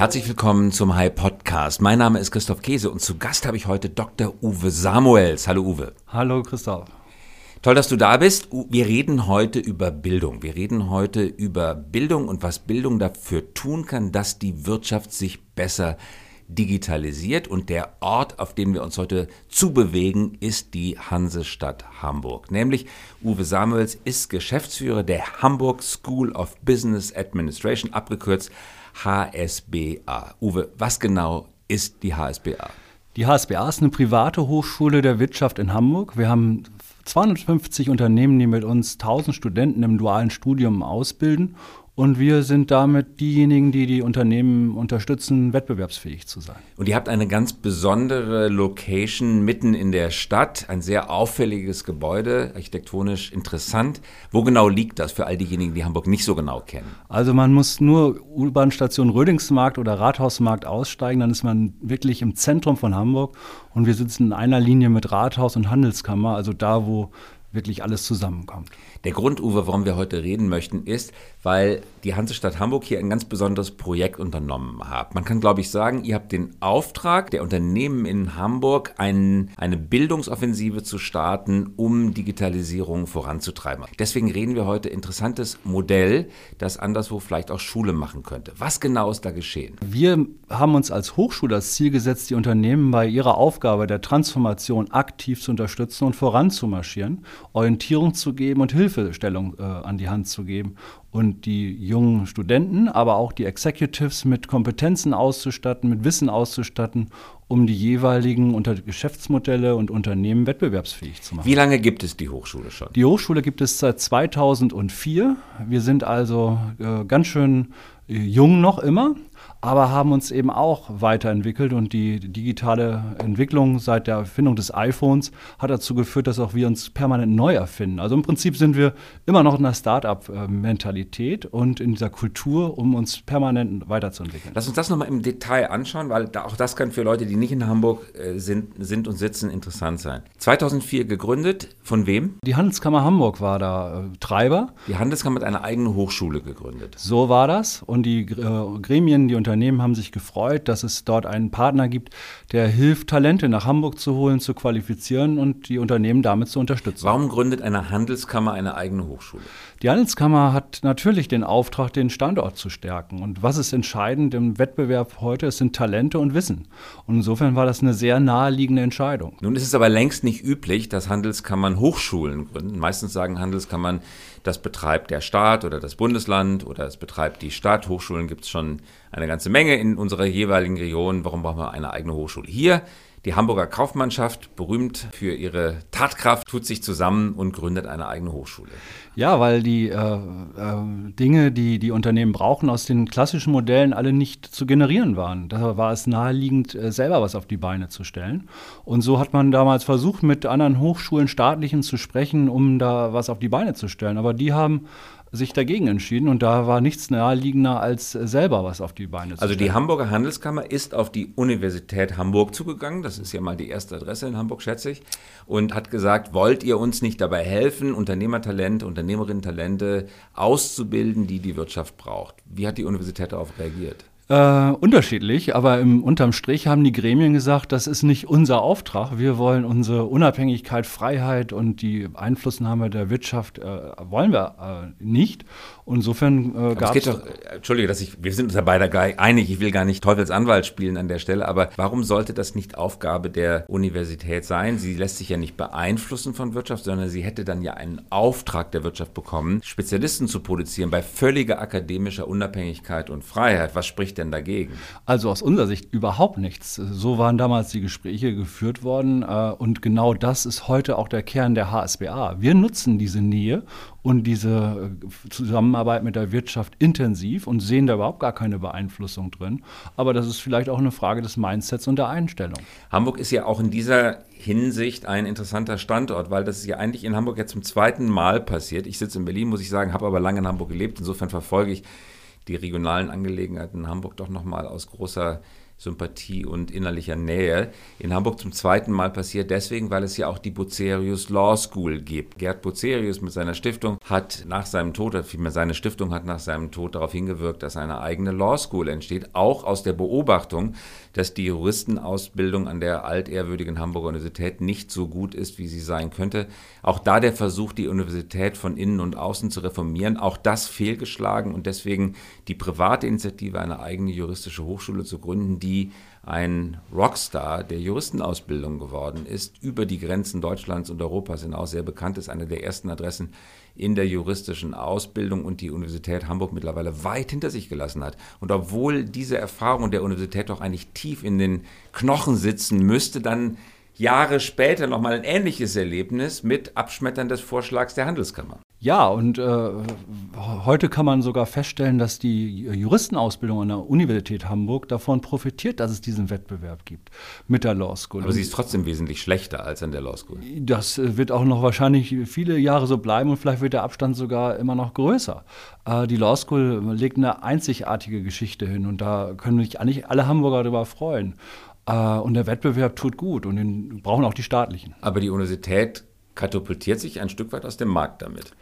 Herzlich willkommen zum High Podcast. Mein Name ist Christoph Käse und zu Gast habe ich heute Dr. Uwe Samuels. Hallo Uwe. Hallo Christoph. Toll, dass du da bist. Wir reden heute über Bildung. Wir reden heute über Bildung und was Bildung dafür tun kann, dass die Wirtschaft sich besser digitalisiert. Und der Ort, auf dem wir uns heute zubewegen, ist die Hansestadt Hamburg. Nämlich Uwe Samuels ist Geschäftsführer der Hamburg School of Business Administration, abgekürzt HSBA. Uwe, was genau ist die HSBA? Die HSBA ist eine private Hochschule der Wirtschaft in Hamburg. Wir haben 250 Unternehmen, die mit uns 1000 Studenten im dualen Studium ausbilden und wir sind damit diejenigen, die die Unternehmen unterstützen, wettbewerbsfähig zu sein. Und ihr habt eine ganz besondere Location mitten in der Stadt, ein sehr auffälliges Gebäude, architektonisch interessant. Wo genau liegt das für all diejenigen, die Hamburg nicht so genau kennen? Also man muss nur U-Bahn-Station Rödingsmarkt oder Rathausmarkt aussteigen, dann ist man wirklich im Zentrum von Hamburg und wir sitzen in einer Linie mit Rathaus und Handelskammer, also da, wo wirklich alles zusammenkommt. Der Grund, Uwe, warum wir heute reden möchten, ist, weil die Hansestadt Hamburg hier ein ganz besonderes Projekt unternommen hat. Man kann, glaube ich, sagen, ihr habt den Auftrag der Unternehmen in Hamburg, ein, eine Bildungsoffensive zu starten, um Digitalisierung voranzutreiben. Deswegen reden wir heute interessantes Modell, das anderswo vielleicht auch Schule machen könnte. Was genau ist da geschehen? Wir haben uns als Hochschule das Ziel gesetzt, die Unternehmen bei ihrer Aufgabe der Transformation aktiv zu unterstützen und voranzumarschieren, Orientierung zu geben und Hilfe Hilfestellung äh, an die Hand zu geben und die jungen Studenten, aber auch die Executives mit Kompetenzen auszustatten, mit Wissen auszustatten, um die jeweiligen unter Geschäftsmodelle und Unternehmen wettbewerbsfähig zu machen. Wie lange gibt es die Hochschule schon? Die Hochschule gibt es seit 2004. Wir sind also äh, ganz schön äh, jung noch immer aber haben uns eben auch weiterentwickelt und die digitale Entwicklung seit der Erfindung des iPhones hat dazu geführt, dass auch wir uns permanent neu erfinden. Also im Prinzip sind wir immer noch in der Start-up-Mentalität und in dieser Kultur, um uns permanent weiterzuentwickeln. Lass uns das nochmal im Detail anschauen, weil auch das kann für Leute, die nicht in Hamburg äh, sind, sind und sitzen, interessant sein. 2004 gegründet, von wem? Die Handelskammer Hamburg war da äh, Treiber. Die Handelskammer hat eine eigene Hochschule gegründet. So war das und die äh, Gremien, die Unternehmen haben sich gefreut, dass es dort einen Partner gibt, der hilft, Talente nach Hamburg zu holen, zu qualifizieren und die Unternehmen damit zu unterstützen. Warum gründet eine Handelskammer eine eigene Hochschule? Die Handelskammer hat natürlich den Auftrag, den Standort zu stärken. Und was ist entscheidend im Wettbewerb heute? Es sind Talente und Wissen. Und insofern war das eine sehr naheliegende Entscheidung. Nun ist es aber längst nicht üblich, dass Handelskammern Hochschulen gründen. Meistens sagen Handelskammern, das betreibt der Staat oder das Bundesland oder es betreibt die Stadt. Hochschulen gibt es schon eine ganze Menge in unserer jeweiligen Region. Warum brauchen wir eine eigene Hochschule? Hier die Hamburger Kaufmannschaft, berühmt für ihre Tatkraft, tut sich zusammen und gründet eine eigene Hochschule. Ja, weil die äh, äh, Dinge, die die Unternehmen brauchen, aus den klassischen Modellen alle nicht zu generieren waren. Da war es naheliegend, äh, selber was auf die Beine zu stellen. Und so hat man damals versucht, mit anderen Hochschulen, staatlichen zu sprechen, um da was auf die Beine zu stellen. Aber die haben sich dagegen entschieden und da war nichts naheliegender, als selber was auf die Beine zu Also die Hamburger Handelskammer ist auf die Universität Hamburg zugegangen, das ist ja mal die erste Adresse in Hamburg, schätze ich, und hat gesagt, wollt ihr uns nicht dabei helfen, Unternehmertalente, Unternehmerinnen-Talente auszubilden, die die Wirtschaft braucht? Wie hat die Universität darauf reagiert? Äh, unterschiedlich, aber im, unterm Strich haben die Gremien gesagt, das ist nicht unser Auftrag. Wir wollen unsere Unabhängigkeit, Freiheit und die Einflussnahme der Wirtschaft äh, wollen wir äh, nicht. Insofern äh, gab es. doch, Entschuldige, dass ich, wir sind uns ja beide einig, ich will gar nicht Teufelsanwalt spielen an der Stelle, aber warum sollte das nicht Aufgabe der Universität sein? Sie lässt sich ja nicht beeinflussen von Wirtschaft, sondern sie hätte dann ja einen Auftrag der Wirtschaft bekommen, Spezialisten zu produzieren bei völliger akademischer Unabhängigkeit und Freiheit. Was spricht denn dagegen? Also aus unserer Sicht überhaupt nichts. So waren damals die Gespräche geführt worden äh, und genau das ist heute auch der Kern der HSBA. Wir nutzen diese Nähe und diese äh, Zusammenarbeit mit der Wirtschaft intensiv und sehen da überhaupt gar keine Beeinflussung drin. Aber das ist vielleicht auch eine Frage des Mindsets und der Einstellung. Hamburg ist ja auch in dieser Hinsicht ein interessanter Standort, weil das ist ja eigentlich in Hamburg jetzt zum zweiten Mal passiert. Ich sitze in Berlin, muss ich sagen, habe aber lange in Hamburg gelebt. Insofern verfolge ich die regionalen Angelegenheiten in Hamburg doch nochmal aus großer Sympathie und innerlicher Nähe. In Hamburg zum zweiten Mal passiert deswegen, weil es ja auch die Bucerius Law School gibt. Gerd Bucerius mit seiner Stiftung hat nach seinem Tod, vielmehr seine Stiftung hat nach seinem Tod darauf hingewirkt, dass eine eigene Law School entsteht, auch aus der Beobachtung, dass die Juristenausbildung an der altehrwürdigen Hamburger Universität nicht so gut ist, wie sie sein könnte. Auch da der Versuch, die Universität von innen und außen zu reformieren, auch das fehlgeschlagen und deswegen die private Initiative, eine eigene juristische Hochschule zu gründen, die ein Rockstar der Juristenausbildung geworden ist, über die Grenzen Deutschlands und Europas hinaus sehr bekannt ist, eine der ersten Adressen in der juristischen Ausbildung und die Universität Hamburg mittlerweile weit hinter sich gelassen hat. Und obwohl diese Erfahrung der Universität doch eigentlich tief in den Knochen sitzen müsste, dann Jahre später nochmal ein ähnliches Erlebnis mit Abschmettern des Vorschlags der Handelskammer. Ja, und äh, heute kann man sogar feststellen, dass die Juristenausbildung an der Universität Hamburg davon profitiert, dass es diesen Wettbewerb gibt mit der Law School. Aber sie ist trotzdem wesentlich schlechter als an der Law School. Das äh, wird auch noch wahrscheinlich viele Jahre so bleiben und vielleicht wird der Abstand sogar immer noch größer. Äh, die Law School legt eine einzigartige Geschichte hin und da können sich eigentlich alle Hamburger darüber freuen. Äh, und der Wettbewerb tut gut und den brauchen auch die staatlichen. Aber die Universität katapultiert sich ein Stück weit aus dem Markt damit.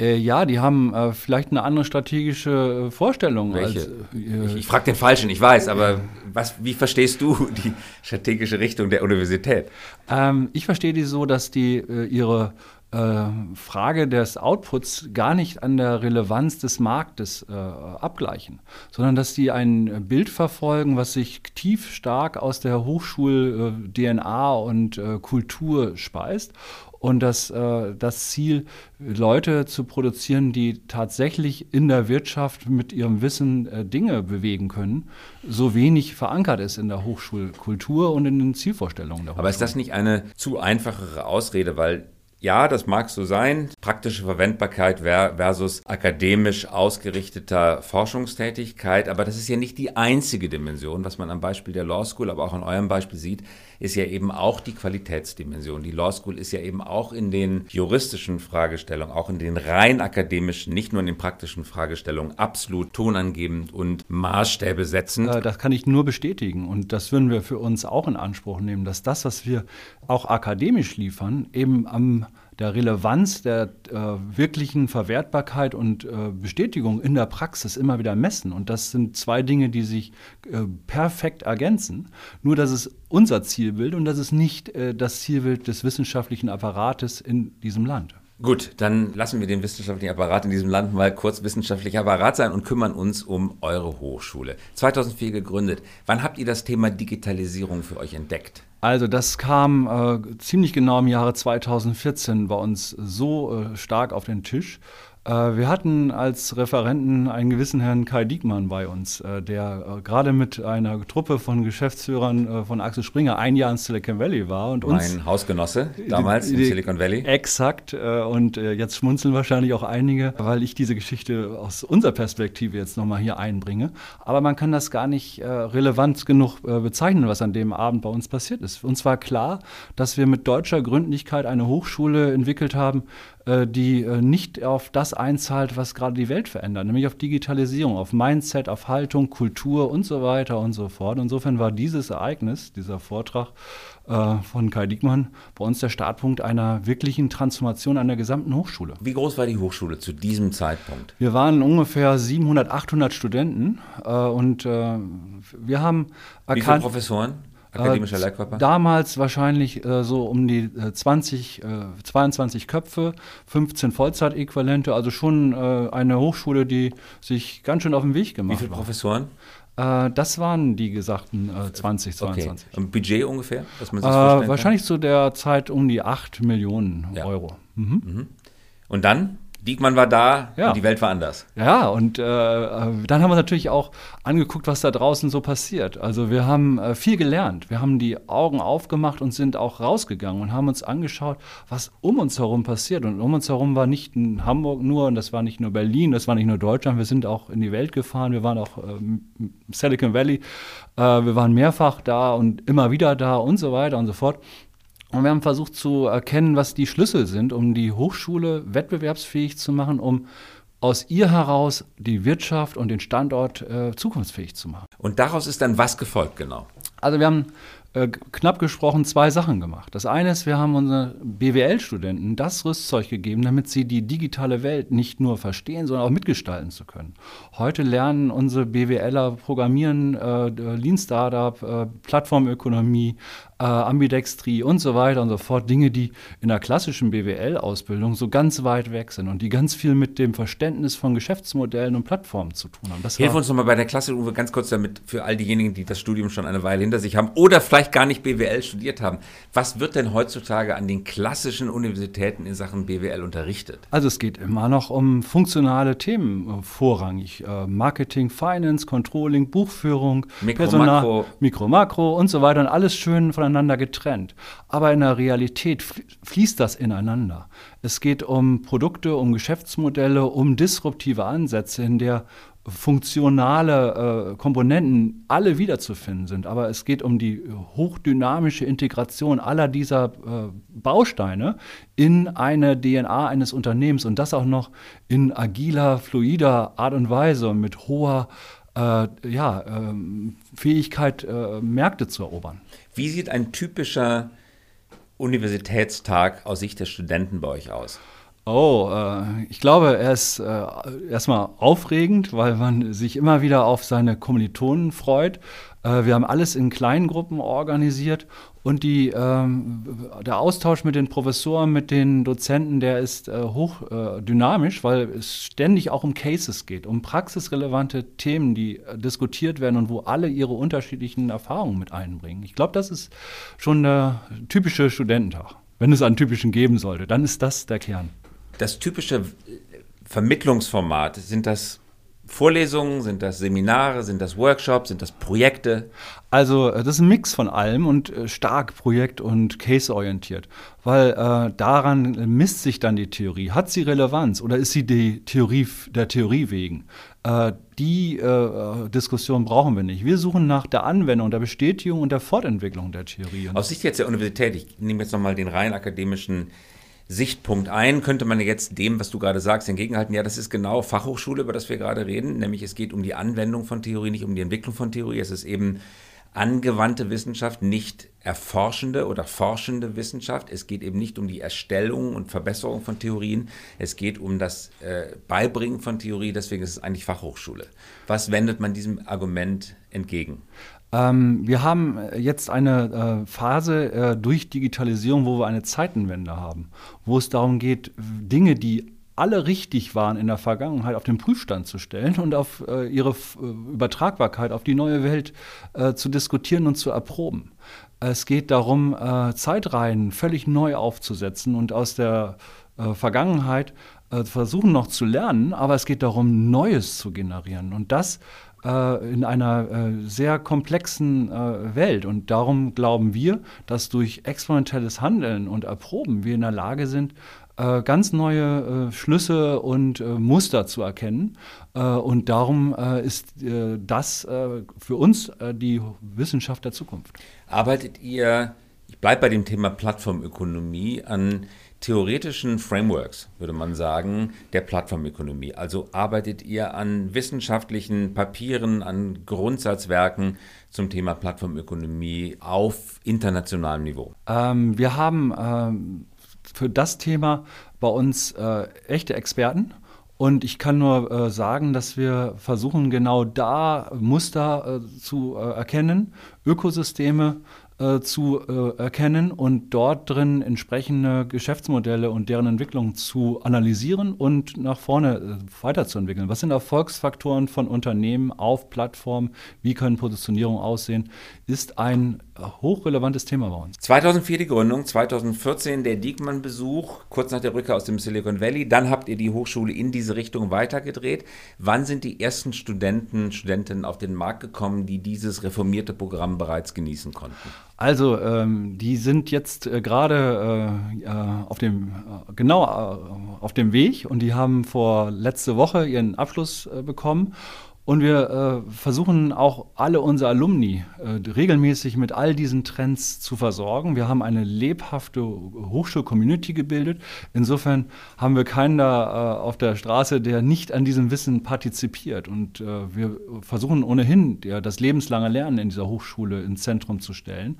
Äh, ja, die haben äh, vielleicht eine andere strategische äh, Vorstellung. Welche? Als, äh, ich, ich frage den Falschen, ich weiß, aber was, wie verstehst du die strategische Richtung der Universität? Ähm, ich verstehe die so, dass die äh, ihre Frage des Outputs gar nicht an der Relevanz des Marktes äh, abgleichen, sondern dass die ein Bild verfolgen, was sich tief stark aus der Hochschul-DNA und äh, Kultur speist und das, äh, das Ziel, Leute zu produzieren, die tatsächlich in der Wirtschaft mit ihrem Wissen äh, Dinge bewegen können, so wenig verankert ist in der Hochschulkultur und in den Zielvorstellungen der Hochschule. Aber ist das nicht eine zu einfachere Ausrede, weil ja, das mag so sein. Praktische Verwendbarkeit versus akademisch ausgerichteter Forschungstätigkeit. Aber das ist ja nicht die einzige Dimension. Was man am Beispiel der Law School, aber auch an eurem Beispiel sieht, ist ja eben auch die Qualitätsdimension. Die Law School ist ja eben auch in den juristischen Fragestellungen, auch in den rein akademischen, nicht nur in den praktischen Fragestellungen absolut tonangebend und Maßstäbe setzend. Äh, das kann ich nur bestätigen. Und das würden wir für uns auch in Anspruch nehmen, dass das, was wir auch akademisch liefern, eben am der Relevanz der äh, wirklichen Verwertbarkeit und äh, Bestätigung in der Praxis immer wieder messen. Und das sind zwei Dinge, die sich äh, perfekt ergänzen. Nur, dass es unser Zielbild und das ist nicht äh, das Zielbild des wissenschaftlichen Apparates in diesem Land. Gut, dann lassen wir den wissenschaftlichen Apparat in diesem Land mal kurz wissenschaftlicher Apparat sein und kümmern uns um eure Hochschule. 2004 gegründet. Wann habt ihr das Thema Digitalisierung für euch entdeckt? Also das kam äh, ziemlich genau im Jahre 2014 bei uns so äh, stark auf den Tisch. Äh, wir hatten als Referenten einen gewissen Herrn Kai Diekmann bei uns, äh, der äh, gerade mit einer Truppe von Geschäftsführern von Axel Springer ein Jahr in Silicon Valley war. Und uns mein Hausgenosse damals in Silicon Valley. Exakt. Und jetzt schmunzeln wahrscheinlich auch einige, weil ich diese Geschichte aus unserer Perspektive jetzt nochmal hier einbringe. Aber man kann das gar nicht relevant genug bezeichnen, was an dem Abend bei uns passiert ist. Uns war klar, dass wir mit deutscher Gründlichkeit eine Hochschule entwickelt haben, die äh, nicht auf das einzahlt, was gerade die Welt verändert, nämlich auf Digitalisierung, auf Mindset, auf Haltung, Kultur und so weiter und so fort. Insofern war dieses Ereignis, dieser Vortrag äh, von Kai Diekmann, bei uns der Startpunkt einer wirklichen Transformation an der gesamten Hochschule. Wie groß war die Hochschule zu diesem Zeitpunkt? Wir waren ungefähr 700, 800 Studenten und wir haben erkannt. Wie viele Professoren? Akademischer äh, Lehrkörper? Damals wahrscheinlich äh, so um die äh, 20, 22 Köpfe, 15 Vollzeitäquivalente, also schon äh, eine Hochschule, die sich ganz schön auf den Weg gemacht hat. Wie viele Professoren? Äh, das waren die gesagten 20, 22. Okay. Und Budget ungefähr, dass man sich äh, Wahrscheinlich zu der Zeit um die 8 Millionen ja. Euro. Mhm. Mhm. Und dann? Diekmann war da ja. und die Welt war anders. Ja, und äh, dann haben wir natürlich auch angeguckt, was da draußen so passiert. Also wir haben äh, viel gelernt. Wir haben die Augen aufgemacht und sind auch rausgegangen und haben uns angeschaut, was um uns herum passiert. Und um uns herum war nicht in Hamburg nur und das war nicht nur Berlin, das war nicht nur Deutschland. Wir sind auch in die Welt gefahren. Wir waren auch im äh, Silicon Valley. Äh, wir waren mehrfach da und immer wieder da und so weiter und so fort. Und wir haben versucht zu erkennen, was die Schlüssel sind, um die Hochschule wettbewerbsfähig zu machen, um aus ihr heraus die Wirtschaft und den Standort äh, zukunftsfähig zu machen. Und daraus ist dann was gefolgt, genau? Also wir haben äh, knapp gesprochen zwei Sachen gemacht. Das eine ist, wir haben unseren BWL-Studenten das Rüstzeug gegeben, damit sie die digitale Welt nicht nur verstehen, sondern auch mitgestalten zu können. Heute lernen unsere BWLer Programmieren, äh, Lean Startup, äh, Plattformökonomie, äh, Ambidextrie und so weiter und so fort. Dinge, die in der klassischen BWL-Ausbildung so ganz weit weg sind und die ganz viel mit dem Verständnis von Geschäftsmodellen und Plattformen zu tun haben. Das Hilf uns nochmal bei der Klasse, Uwe, ganz kurz damit für all diejenigen, die das Studium schon eine Weile hinter sich haben oder vielleicht gar nicht BWL studiert haben. Was wird denn heutzutage an den klassischen Universitäten in Sachen BWL unterrichtet? Also es geht immer noch um funktionale Themen äh, vorrangig. Äh, Marketing, Finance, Controlling, Buchführung, Mikro, Personal, Makro. Mikro, Makro und so weiter und alles schön von voneinander getrennt. Aber in der Realität fließt das ineinander. Es geht um Produkte, um Geschäftsmodelle, um disruptive Ansätze, in der funktionale äh, Komponenten alle wiederzufinden sind. Aber es geht um die hochdynamische Integration aller dieser äh, Bausteine in eine DNA eines Unternehmens und das auch noch in agiler, fluider Art und Weise und mit hoher äh, ja, ähm, Fähigkeit, äh, Märkte zu erobern. Wie sieht ein typischer Universitätstag aus Sicht der Studenten bei euch aus? Oh, äh, ich glaube, er ist äh, erstmal aufregend, weil man sich immer wieder auf seine Kommilitonen freut. Äh, wir haben alles in kleinen Gruppen organisiert und die, ähm, der Austausch mit den Professoren, mit den Dozenten, der ist äh, hoch äh, dynamisch, weil es ständig auch um Cases geht, um praxisrelevante Themen, die äh, diskutiert werden und wo alle ihre unterschiedlichen Erfahrungen mit einbringen. Ich glaube, das ist schon der typische Studententag. Wenn es einen typischen geben sollte, dann ist das der Kern. Das typische Vermittlungsformat, sind das Vorlesungen, sind das Seminare, sind das Workshops, sind das Projekte? Also äh, das ist ein Mix von allem und äh, stark projekt- und case-orientiert, weil äh, daran misst sich dann die Theorie. Hat sie Relevanz oder ist sie die Theorie der Theorie wegen? Äh, die äh, Diskussion brauchen wir nicht. Wir suchen nach der Anwendung, der Bestätigung und der Fortentwicklung der Theorie. Aus Sicht jetzt der Universität, ich nehme jetzt nochmal den rein akademischen Sichtpunkt ein, könnte man jetzt dem, was du gerade sagst, entgegenhalten, ja, das ist genau Fachhochschule, über das wir gerade reden, nämlich es geht um die Anwendung von Theorie, nicht um die Entwicklung von Theorie. Es ist eben angewandte Wissenschaft, nicht erforschende oder forschende Wissenschaft. Es geht eben nicht um die Erstellung und Verbesserung von Theorien. Es geht um das äh, Beibringen von Theorie. Deswegen ist es eigentlich Fachhochschule. Was wendet man diesem Argument entgegen? Ähm, wir haben jetzt eine äh, Phase äh, durch Digitalisierung, wo wir eine Zeitenwende haben, wo es darum geht, Dinge, die alle richtig waren in der Vergangenheit, auf den Prüfstand zu stellen und auf äh, ihre F äh, Übertragbarkeit auf die neue Welt äh, zu diskutieren und zu erproben. Es geht darum, äh, Zeitreihen völlig neu aufzusetzen und aus der Vergangenheit versuchen noch zu lernen, aber es geht darum, Neues zu generieren. Und das äh, in einer äh, sehr komplexen äh, Welt. Und darum glauben wir, dass durch exponentielles Handeln und Erproben wir in der Lage sind, ganz neue Schlüsse und Muster zu erkennen. und darum ist das für uns die Wissenschaft der Zukunft. Arbeitet ihr, ich bleibe bei dem Thema Plattformökonomie, an theoretischen Frameworks, würde man sagen, der Plattformökonomie. Also arbeitet ihr an wissenschaftlichen Papieren, an Grundsatzwerken zum Thema Plattformökonomie auf internationalem Niveau? Ähm, wir haben ähm, für das Thema bei uns äh, echte Experten. Und ich kann nur äh, sagen, dass wir versuchen, genau da Muster äh, zu äh, erkennen, Ökosysteme äh, zu äh, erkennen und dort drin entsprechende Geschäftsmodelle und deren Entwicklung zu analysieren und nach vorne äh, weiterzuentwickeln. Was sind Erfolgsfaktoren von Unternehmen auf Plattformen? Wie können Positionierungen aussehen? Ist ein hochrelevantes Thema bei uns. 2004 die Gründung, 2014 der Diekmann-Besuch, kurz nach der Rückkehr aus dem Silicon Valley. Dann habt ihr die Hochschule in diese Richtung weitergedreht. Wann sind die ersten Studenten, Studentinnen auf den Markt gekommen, die dieses reformierte Programm bereits genießen konnten? Also, ähm, die sind jetzt äh, gerade äh, äh auf dem, äh, genau äh, auf dem Weg und die haben vor letzte Woche ihren Abschluss äh, bekommen Und wir äh, versuchen auch alle unsere Alumni äh, regelmäßig mit all diesen Trends zu versorgen. Wir haben eine lebhafte Hochschul-Community gebildet. Insofern haben wir keinen da äh, auf der Straße, der nicht an diesem Wissen partizipiert. Und äh, wir versuchen ohnehin ja, das lebenslange Lernen in dieser Hochschule ins Zentrum zu stellen.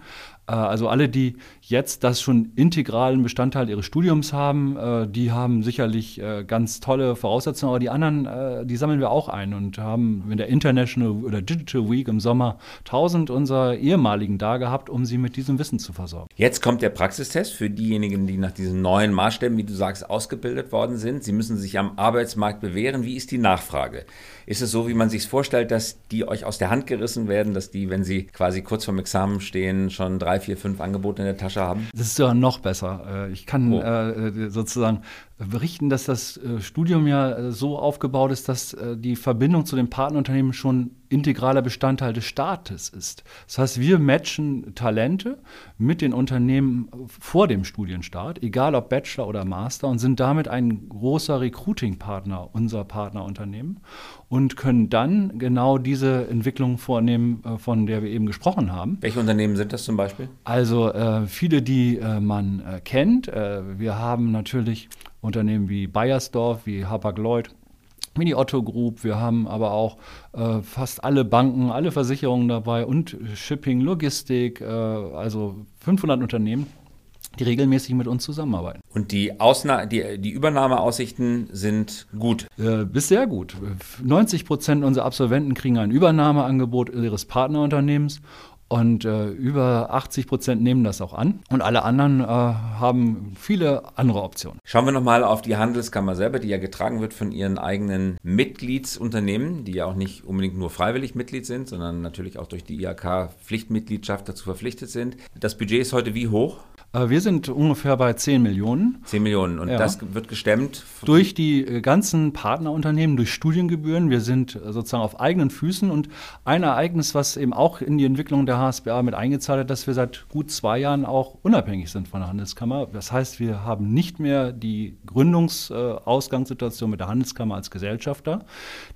Äh, also alle, die jetzt das schon integralen Bestandteil ihres Studiums haben, äh, die haben sicherlich äh, ganz tolle Voraussetzungen, aber die anderen, die sammeln wir auch ein und haben in der International oder Digital Week im Sommer 1000 unserer ehemaligen da gehabt, um sie mit diesem Wissen zu versorgen. Jetzt kommt der Praxistest für diejenigen, die nach diesen neuen Maßstäben, wie du sagst, ausgebildet worden sind. Sie müssen sich am Arbeitsmarkt bewähren. Wie ist die Nachfrage? Ist es so, wie man sich vorstellt, dass die euch aus der Hand gerissen werden, dass die, wenn sie quasi kurz vorm Examen stehen, schon drei, vier, fünf Angebote in der Tasche haben? Das ist ja noch besser. Äh, ich kann oh. äh, sozusagen berichten, dass das äh, Studium ja äh, so aufgebaut ist, dass äh, die Verbindung zu den Partnerunternehmen schon integraler Bestandteil des Staates ist. Das heißt, wir matchen Talente mit den Unternehmen vor dem Studienstart, egal ob Bachelor oder Master, und sind damit ein großer Recruiting-Partner unserer Partnerunternehmen und können dann genau diese Entwicklung vornehmen, von der wir eben gesprochen haben. Welche Unternehmen sind das zum Beispiel? Also äh, viele, die äh, man äh, kennt. wir haben natürlich Unternehmen wie Bayersdorf, wie Hapag-Lloyd, wie die Otto Group. Wir haben aber auch äh, fast alle Banken, alle Versicherungen dabei und Shipping, Logistik, äh, also 500 Unternehmen die regelmäßig mit uns zusammenarbeiten. Und die, Ausna die, die Übernahmeaussichten sind gut? Äh, bis sehr gut. 90 Prozent unserer Absolventen kriegen ein Übernahmeangebot ihres Partnerunternehmens und äh, über 80 Prozent nehmen das auch an. Und alle anderen äh, haben viele andere Optionen. Schauen wir nochmal auf die Handelskammer selber, die ja getragen wird von ihren eigenen Mitgliedsunternehmen, die ja auch nicht unbedingt nur freiwillig Mitglied sind, sondern natürlich auch durch die IHK-Pflichtmitgliedschaft dazu verpflichtet sind. Das Budget ist heute wie hoch? Äh, wir sind ungefähr bei 10 Millionen. 10 Millionen. Und ja. das wird gestemmt? Durch die äh, ganzen Partnerunternehmen, durch Studiengebühren. Wir sind äh, sozusagen auf eigenen Füßen. Und ein Ereignis, was eben auch in die Entwicklung der HSBA mit eingezahlt hat, dass wir seit gut zwei Jahren auch unabhängig sind von der Handelskammer. Das heißt, wir haben nicht mehr die Gründungsausgangssituation mit der Handelskammer als Gesellschafter.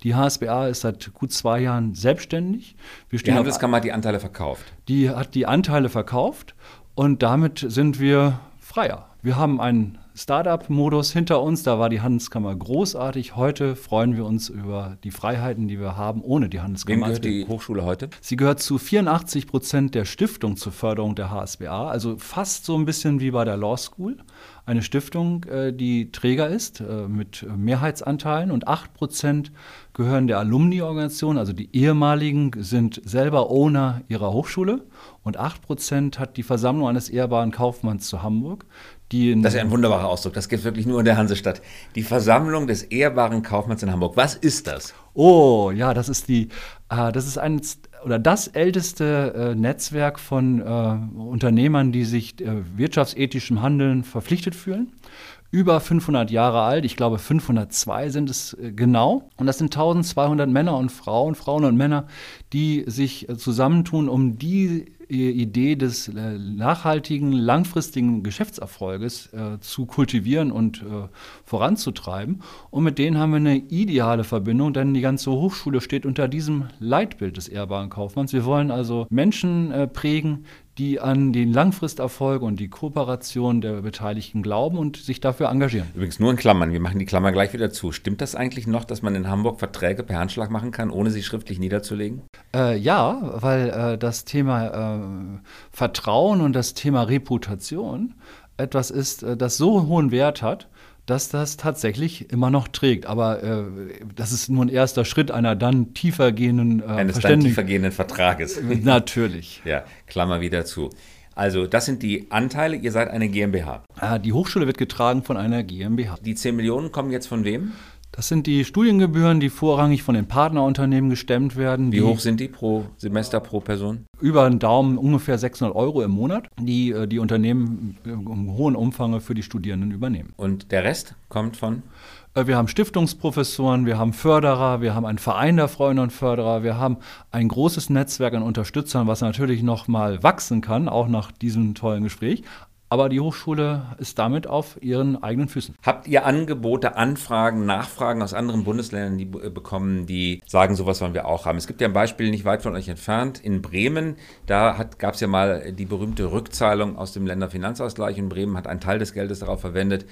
Die HSBA ist seit gut zwei Jahren selbstständig. die Handelskammer hat die Anteile verkauft. Die hat die Anteile verkauft und damit sind wir freier. Wir haben einen Startup-Modus hinter uns, da war die Handelskammer großartig. Heute freuen wir uns über die Freiheiten, die wir haben, ohne die Handelskammer. Wem gehört die Hochschule heute? Sie gehört zu 84 Prozent der Stiftung zur Förderung der HSBA, also fast so ein bisschen wie bei der Law School. Eine Stiftung, äh, die Träger ist äh, mit Mehrheitsanteilen und 8 Prozent gehören der Alumni-Organisation, also die ehemaligen sind selber Owner ihrer Hochschule und 8 Prozent hat die Versammlung eines ehrbaren Kaufmanns zu Hamburg. Die das ist ein wunderbarer Ausdruck. Das gibt es wirklich nur in der Hansestadt. Die Versammlung des ehrbaren Kaufmanns in Hamburg. Was ist das? Oh, ja, das ist die, äh, das ist ein oder das älteste äh, Netzwerk von äh, Unternehmern, die sich äh, wirtschaftsethischem Handeln verpflichtet fühlen über 500 Jahre alt. Ich glaube, 502 sind es äh, genau. Und das sind 1200 Männer und Frauen, Frauen und Männer, die sich äh, zusammentun, um die Idee des äh, nachhaltigen, langfristigen Geschäftserfolges äh, zu kultivieren und äh, voranzutreiben. Und mit denen haben wir eine ideale Verbindung, denn die ganze Hochschule steht unter diesem Leitbild des ehrbaren Kaufmanns. Wir wollen also Menschen äh, prägen, die an den Langfristerfolg und die Kooperation der Beteiligten glauben und sich dafür engagieren. Übrigens nur in Klammern, wir machen die Klammer gleich wieder zu. Stimmt das eigentlich noch, dass man in Hamburg Verträge per Handschlag machen kann, ohne sie schriftlich niederzulegen? Äh, ja, weil äh, das Thema äh, Vertrauen und das Thema Reputation etwas ist, äh, das so hohen Wert hat, dass das tatsächlich immer noch trägt. Aber äh, das ist nur ein erster Schritt einer dann tiefer gehenden äh, Eines dann tiefer gehenden Vertrages. Natürlich. ja, Klammer wieder zu. Also, das sind die Anteile. Ihr seid eine GmbH. Ah, die Hochschule wird getragen von einer GmbH. Die 10 Millionen kommen jetzt von wem? Das sind die Studiengebühren, die vorrangig von den Partnerunternehmen gestemmt werden. Wie hoch sind die pro Semester, pro Person? Über einen Daumen ungefähr 600 Euro im Monat, die äh, die Unternehmen im hohen Umfang für die Studierenden übernehmen. Und der Rest kommt von? Äh, wir haben Stiftungsprofessoren, wir haben Förderer, wir haben einen Verein der Freunde und Förderer, wir haben ein großes Netzwerk an Unterstützern, was natürlich noch mal wachsen kann, auch nach diesem tollen Gespräch. Aber die Hochschule ist damit auf ihren eigenen Füßen. Habt ihr Angebote, Anfragen, Nachfragen aus anderen Bundesländern die, äh, bekommen, die sagen, sowas wollen wir auch haben? Es gibt ja ein Beispiel nicht weit von euch entfernt, in Bremen. Da gab es ja mal die berühmte Rückzahlung aus dem Länderfinanzausgleich und Bremen hat einen Teil des Geldes darauf verwendet,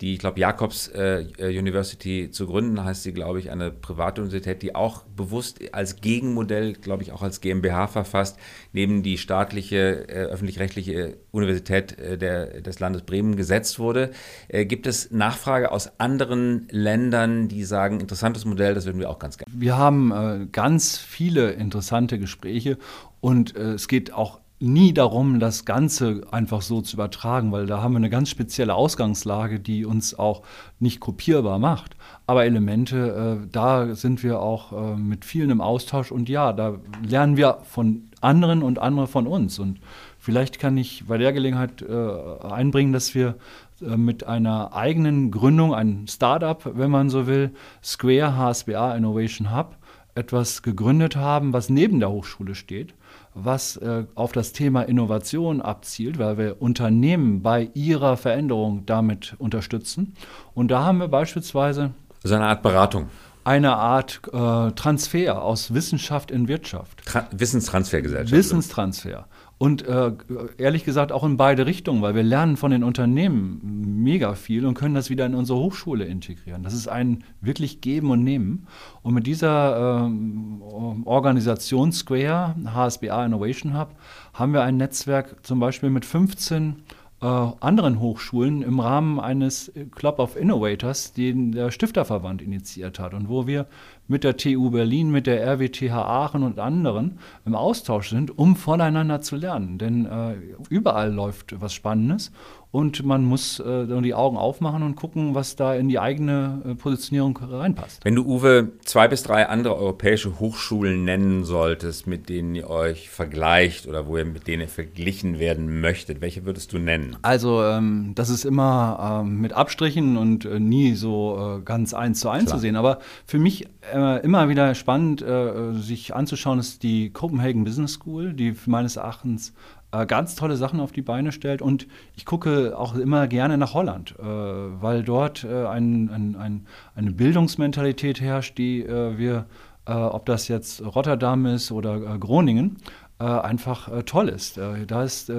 die, ich glaube, Jakobs äh, University zu gründen, heißt sie, glaube ich, eine private Universität, die auch bewusst als Gegenmodell, glaube ich, auch als GmbH verfasst, neben die staatliche, äh, öffentlich-rechtliche Universität äh, der, des Landes Bremen gesetzt wurde. Äh, gibt es Nachfrage aus anderen Ländern, die sagen, interessantes Modell, das würden wir auch ganz gerne? Wir haben äh, ganz viele interessante Gespräche und äh, es geht auch nie darum, das Ganze einfach so zu übertragen, weil da haben wir eine ganz spezielle Ausgangslage, die uns auch nicht kopierbar macht. Aber Elemente, äh, da sind wir auch äh, mit vielen im Austausch und ja, da lernen wir von anderen und andere von uns. Und vielleicht kann ich bei der Gelegenheit äh, einbringen, dass wir äh, mit einer eigenen Gründung, ein Startup, wenn man so will, Square HSBA Innovation Hub, etwas gegründet haben, was neben der Hochschule steht was äh, auf das Thema Innovation abzielt, weil wir Unternehmen bei ihrer Veränderung damit unterstützen. Und da haben wir beispielsweise. So eine Art Beratung. Eine Art äh, Transfer aus Wissenschaft in Wirtschaft. Tra Wissenstransfergesellschaft. Wissenstransfer. Und äh, ehrlich gesagt auch in beide Richtungen, weil wir lernen von den Unternehmen mega viel und können das wieder in unsere Hochschule integrieren. Das ist ein wirklich Geben und Nehmen. Und mit dieser ähm, Organisation Square, HSBA Innovation Hub, haben wir ein Netzwerk zum Beispiel mit 15 äh, anderen Hochschulen im Rahmen eines Club of Innovators, den der Stifterverband initiiert hat und wo wir mit der TU Berlin, mit der RWTH Aachen und anderen im Austausch sind, um voneinander zu lernen. Denn äh, überall läuft was Spannendes und man muss äh, die Augen aufmachen und gucken, was da in die eigene äh, Positionierung reinpasst. Wenn du, Uwe, zwei bis drei andere europäische Hochschulen nennen solltest, mit denen ihr euch vergleicht oder wo ihr mit denen verglichen werden möchtet, welche würdest du nennen? Also, ähm, das ist immer ähm, mit Abstrichen und äh, nie so äh, ganz eins zu eins zu sehen. Aber für mich äh, immer wieder spannend, äh, sich anzuschauen, ist die Copenhagen Business School, die meines Erachtens äh, ganz tolle Sachen auf die Beine stellt. Und ich gucke auch immer gerne nach Holland, äh, weil dort äh, ein, ein, ein, eine Bildungsmentalität herrscht, die äh, wir, ob das jetzt Rotterdam ist oder Groningen, einfach toll ist. da ist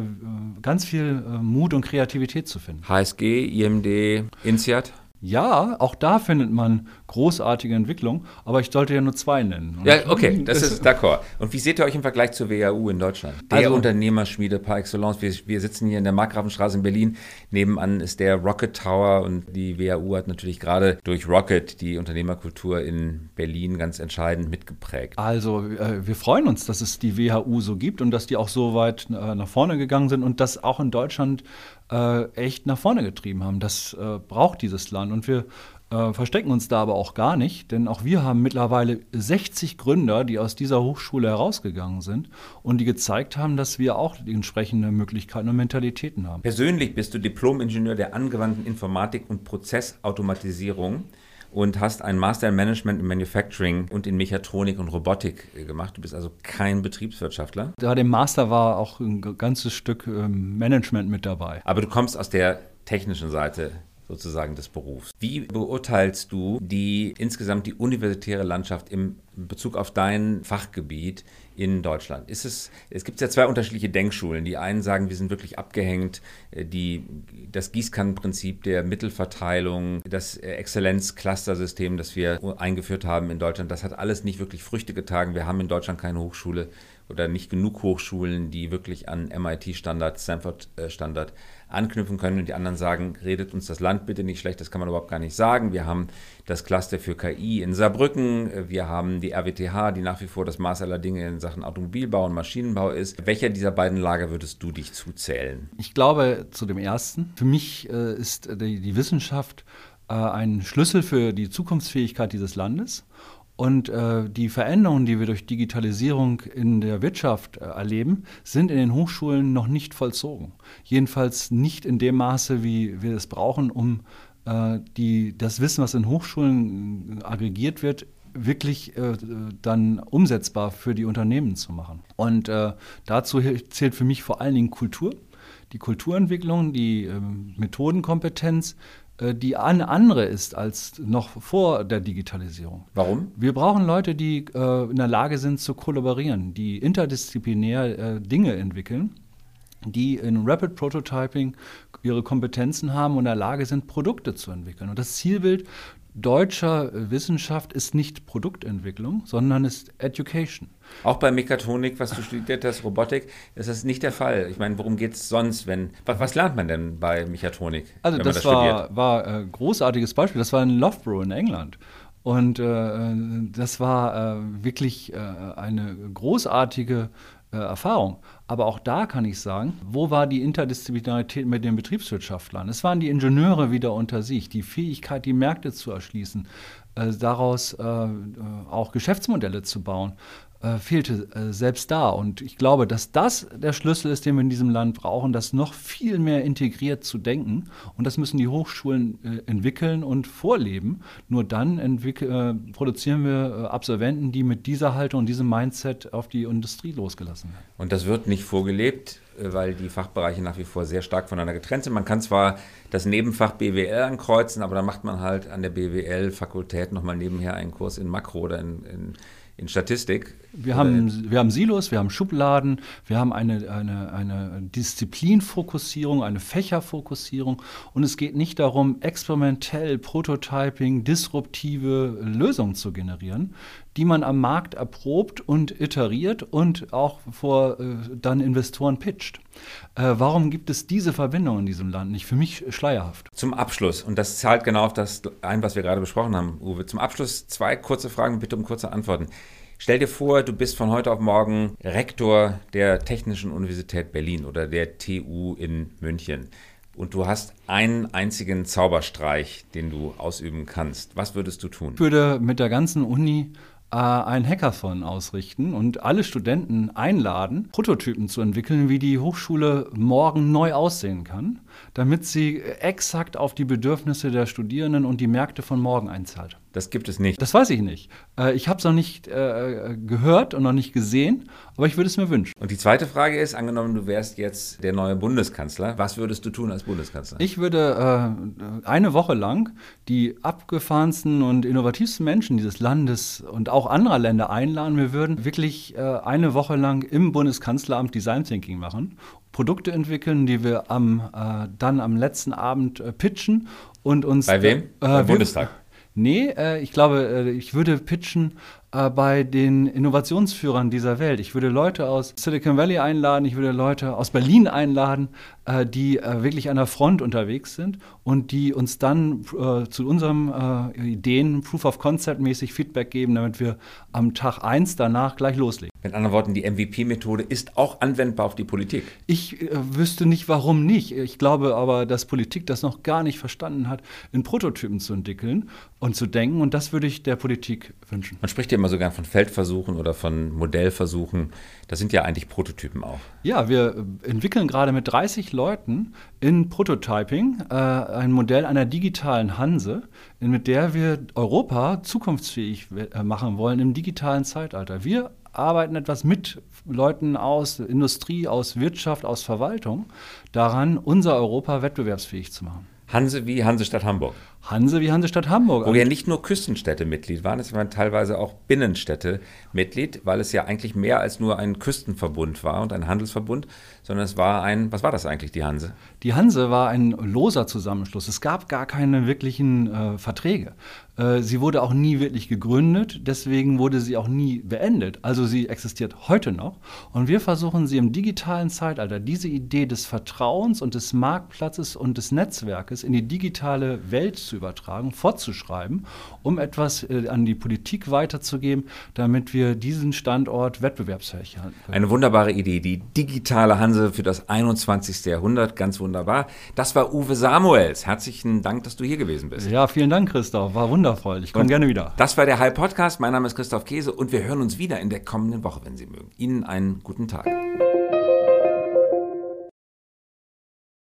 ganz viel Mut und Kreativität zu finden. HSG, IMD, INSEAD? Ja, auch da findet man großartige Entwicklung, aber ich sollte ja nur zwei nennen. ja, okay, das ist d'accord. Und wie seht ihr euch im Vergleich zur WHU in Deutschland? Der also, Unternehmerschmiede par excellence. Wir, wir, sitzen hier in der Markgrafenstraße in Berlin. Nebenan ist der Rocket Tower und die WHU hat natürlich gerade durch Rocket die Unternehmerkultur in Berlin ganz entscheidend mitgeprägt. Also äh, wir freuen uns, dass es die WHU so gibt und dass die auch so weit äh, nach vorne gegangen sind und dass auch in Deutschland äh, echt nach vorne getrieben haben. Das äh, braucht dieses Land und wir äh, verstecken uns da aber auch gar nicht, denn auch wir haben mittlerweile 60 Gründer, die aus dieser Hochschule herausgegangen sind und die gezeigt haben, dass wir auch die entsprechenden Möglichkeiten und Mentalitäten haben. Persönlich bist du Diplom-Ingenieur der angewandten Informatik und Prozessautomatisierung und hast ein Master in Management in Manufacturing und in Mechatronik und Robotik äh, gemacht. Du bist also kein Betriebswirtschaftler. Da dem Master war auch ein ganzes Stück ähm, Management mit dabei. Aber du kommst aus der technischen Seite sozusagen des Berufs. Wie beurteilst du die insgesamt die universitäre Landschaft im Bezug auf dein Fachgebiet in Deutschland? Ist es, es gibt ja zwei unterschiedliche Denkschulen. Die einen sagen, wir sind wirklich abgehängt, äh, die, das Gießkannenprinzip der Mittelverteilung, das Exzellenz-Cluster-System, das wir eingeführt haben in Deutschland, das hat alles nicht wirklich Früchte getragen. Wir haben in Deutschland keine Hochschule oder nicht genug Hochschulen, die wirklich an MIT-Standard, Stanford-Standard anknüpfen können. Und die anderen sagen, redet uns das Land bitte nicht schlecht, das kann man überhaupt gar nicht sagen. Wir haben das Cluster für KI in Saarbrücken, wir haben die RWTH, die nach wie vor das Maß aller Dinge in Sachen Automobilbau und Maschinenbau ist. Welcher dieser beiden Lager würdest du dich zuzählen? Ich glaube zu dem ersten. Für mich äh, ist die, Wissenschaft äh, ein Schlüssel für die Zukunftsfähigkeit dieses Landes. Und äh, die Veränderungen, die wir durch Digitalisierung in der Wirtschaft äh, erleben, sind in den Hochschulen noch nicht vollzogen. Jedenfalls nicht in dem Maße, wie wir es brauchen, um äh, die, das Wissen, was in Hochschulen äh, aggregiert wird, wirklich äh, dann umsetzbar für die Unternehmen zu machen. Und äh, dazu zählt für mich vor allen Dingen Kultur die Kulturentwicklung, die äh, Methodenkompetenz, die eine andere ist als noch vor der Digitalisierung. Warum? Wir brauchen Leute, die äh, in der Lage sind zu kollaborieren, die interdisziplinär äh, Dinge entwickeln, die in Rapid Prototyping ihre Kompetenzen haben und in der Lage sind, Produkte zu entwickeln. Und das Zielbild deutscher Wissenschaft ist nicht Produktentwicklung, sondern ist Education. Auch bei Mechatronik, was du studiert hast, Robotik, ist das nicht der Fall. Ich meine, worum geht es sonst, wenn. Was, was, lernt man denn bei Mechatronik? Also, das, das, war, war ein äh, großartiges Beispiel. Das war in Loughborough in England. Und äh, das war äh, wirklich äh, eine großartige äh, Erfahrung. Aber auch da kann ich sagen, wo war die Interdisziplinarität mit den Betriebswirtschaftlern? Es waren die Ingenieure wieder unter sich, die Fähigkeit, die Märkte zu erschließen, äh, daraus äh, äh auch Geschäftsmodelle zu bauen äh, fehlte äh, selbst da. Und ich glaube, dass das der Schlüssel ist, den wir in diesem Land brauchen, das noch viel mehr integriert zu denken. Und das müssen die Hochschulen äh, entwickeln und vorleben. Nur dann äh, produzieren wir äh, Absolventen, die mit dieser Haltung und diesem Mindset auf die Industrie losgelassen werden. Und das wird nicht vorgelebt, äh, weil die Fachbereiche nach wie vor sehr stark voneinander getrennt sind. Man kann zwar das Nebenfach BWL ankreuzen, aber dann macht man halt an der BWL-Fakultät nochmal nebenher einen Kurs in Makro oder in, in in Statistik. Wir haben, wir haben Silos, wir haben Schubladen, wir haben eine, eine, eine Disziplinfokussierung, eine Fächerfokussierung und es geht nicht darum, experimentell, Prototyping, disruptive Lösungen zu generieren, die man am Markt erprobt und iteriert und auch vor äh, dann Investoren pitcht. Äh, warum gibt es diese Verbindung in diesem Land nicht? Für mich schleierhaft. Zum Abschluss, und das zahlt genau auf das ein, was wir gerade besprochen haben, Uwe. Zum Abschluss zwei kurze Fragen, bitte um kurze Antworten. Stell dir vor, du bist von heute auf morgen Rektor der Technischen Universität Berlin oder der TU in München und du hast einen einzigen Zauberstreich, den du ausüben kannst. Was würdest du tun? Ich würde mit der ganzen Uni ein Hackathon ausrichten und alle Studenten einladen, Prototypen zu entwickeln, wie die Hochschule morgen neu aussehen kann, damit sie exakt auf die Bedürfnisse der Studierenden und die Märkte von morgen einzahlt. Das gibt es nicht. Das weiß ich nicht. Äh, ich habe es noch nicht äh, gehört und noch nicht gesehen, aber ich würde es mir wünschen. Und die zweite Frage ist, angenommen, du wärst jetzt der neue Bundeskanzler, was würdest du tun als Bundeskanzler? Ich würde äh, eine Woche lang die abgefahrensten und innovativsten Menschen dieses Landes und auch anderer Länder einladen. Wir würden wirklich äh, eine Woche lang im Bundeskanzleramt Design Thinking machen Produkte entwickeln, die wir am, äh, dann am letzten Abend äh, pitchen und uns. Bei wem? Äh, Beim Bundestag. Nee, äh, ich glaube, äh, ich würde pitchen äh, bei den Innovationsführern dieser Welt. Ich würde Leute aus Silicon Valley einladen, ich würde Leute aus Berlin einladen, äh, die äh, wirklich an der Front unterwegs sind und die uns dann äh, zu unseren Ideen Proof of Concept mäßig Feedback geben, damit wir am Tag 1 danach gleich loslegen. Mit anderen Worten, die MVP-Methode ist auch anwendbar auf die Politik. Ich äh, wüsste nicht, warum nicht. Ich glaube aber, dass Politik das noch gar nicht verstanden hat, in Prototypen zu entwickeln und zu denken. Und das würde ich der Politik wünschen. Man spricht ja immer sogar von Feldversuchen oder von Modellversuchen. Das sind ja eigentlich Prototypen auch. Ja, wir entwickeln gerade mit 30 Leuten in Prototyping äh, ein Modell einer digitalen Hanse, mit der wir Europa zukunftsfähig äh, machen wollen im digitalen Zeitalter. Wir arbeiten etwas mit Leuten aus Industrie, aus Wirtschaft, aus Verwaltung daran, unser Europa wettbewerbsfähig zu machen. Hanse wie Hansestadt Hamburg. Hanse wie Hansestadt Hamburg. Wo ja nicht nur Küstenstädte Mitglied waren, es waren teilweise auch Binnenstädte Mitglied, weil es ja eigentlich mehr als nur ein Küstenverbund war und ein Handelsverbund, sondern es war ein, was war das eigentlich, die Hanse? Die Hanse war ein loser Zusammenschluss. Es gab gar keine wirklichen äh, Verträge. Äh, sie wurde auch nie wirklich gegründet, deswegen wurde sie auch nie beendet. Also sie existiert heute noch. Und wir versuchen sie im digitalen Zeitalter, diese Idee des Vertrauens und des Marktplatzes und des Netzwerkes in die digitale Welt zu übertragen, fortzuschreiben, um etwas äh, an die Politik weiterzugeben, damit wir diesen Standort wettbewerbsfähig halten können. Eine wunderbare Idee, die digitale Hanse für das 21. Jahrhundert, ganz wunderbar. Das war Uwe Samuels. Herzlichen Dank, dass du hier gewesen bist. Ja, vielen Dank, Christoph. War wundervoll. Ich komme gerne wieder. Das war der High Podcast. Mein Name ist Christoph Käse und wir hören uns wieder in der kommenden Woche, wenn Sie mögen. Ihnen einen guten Tag.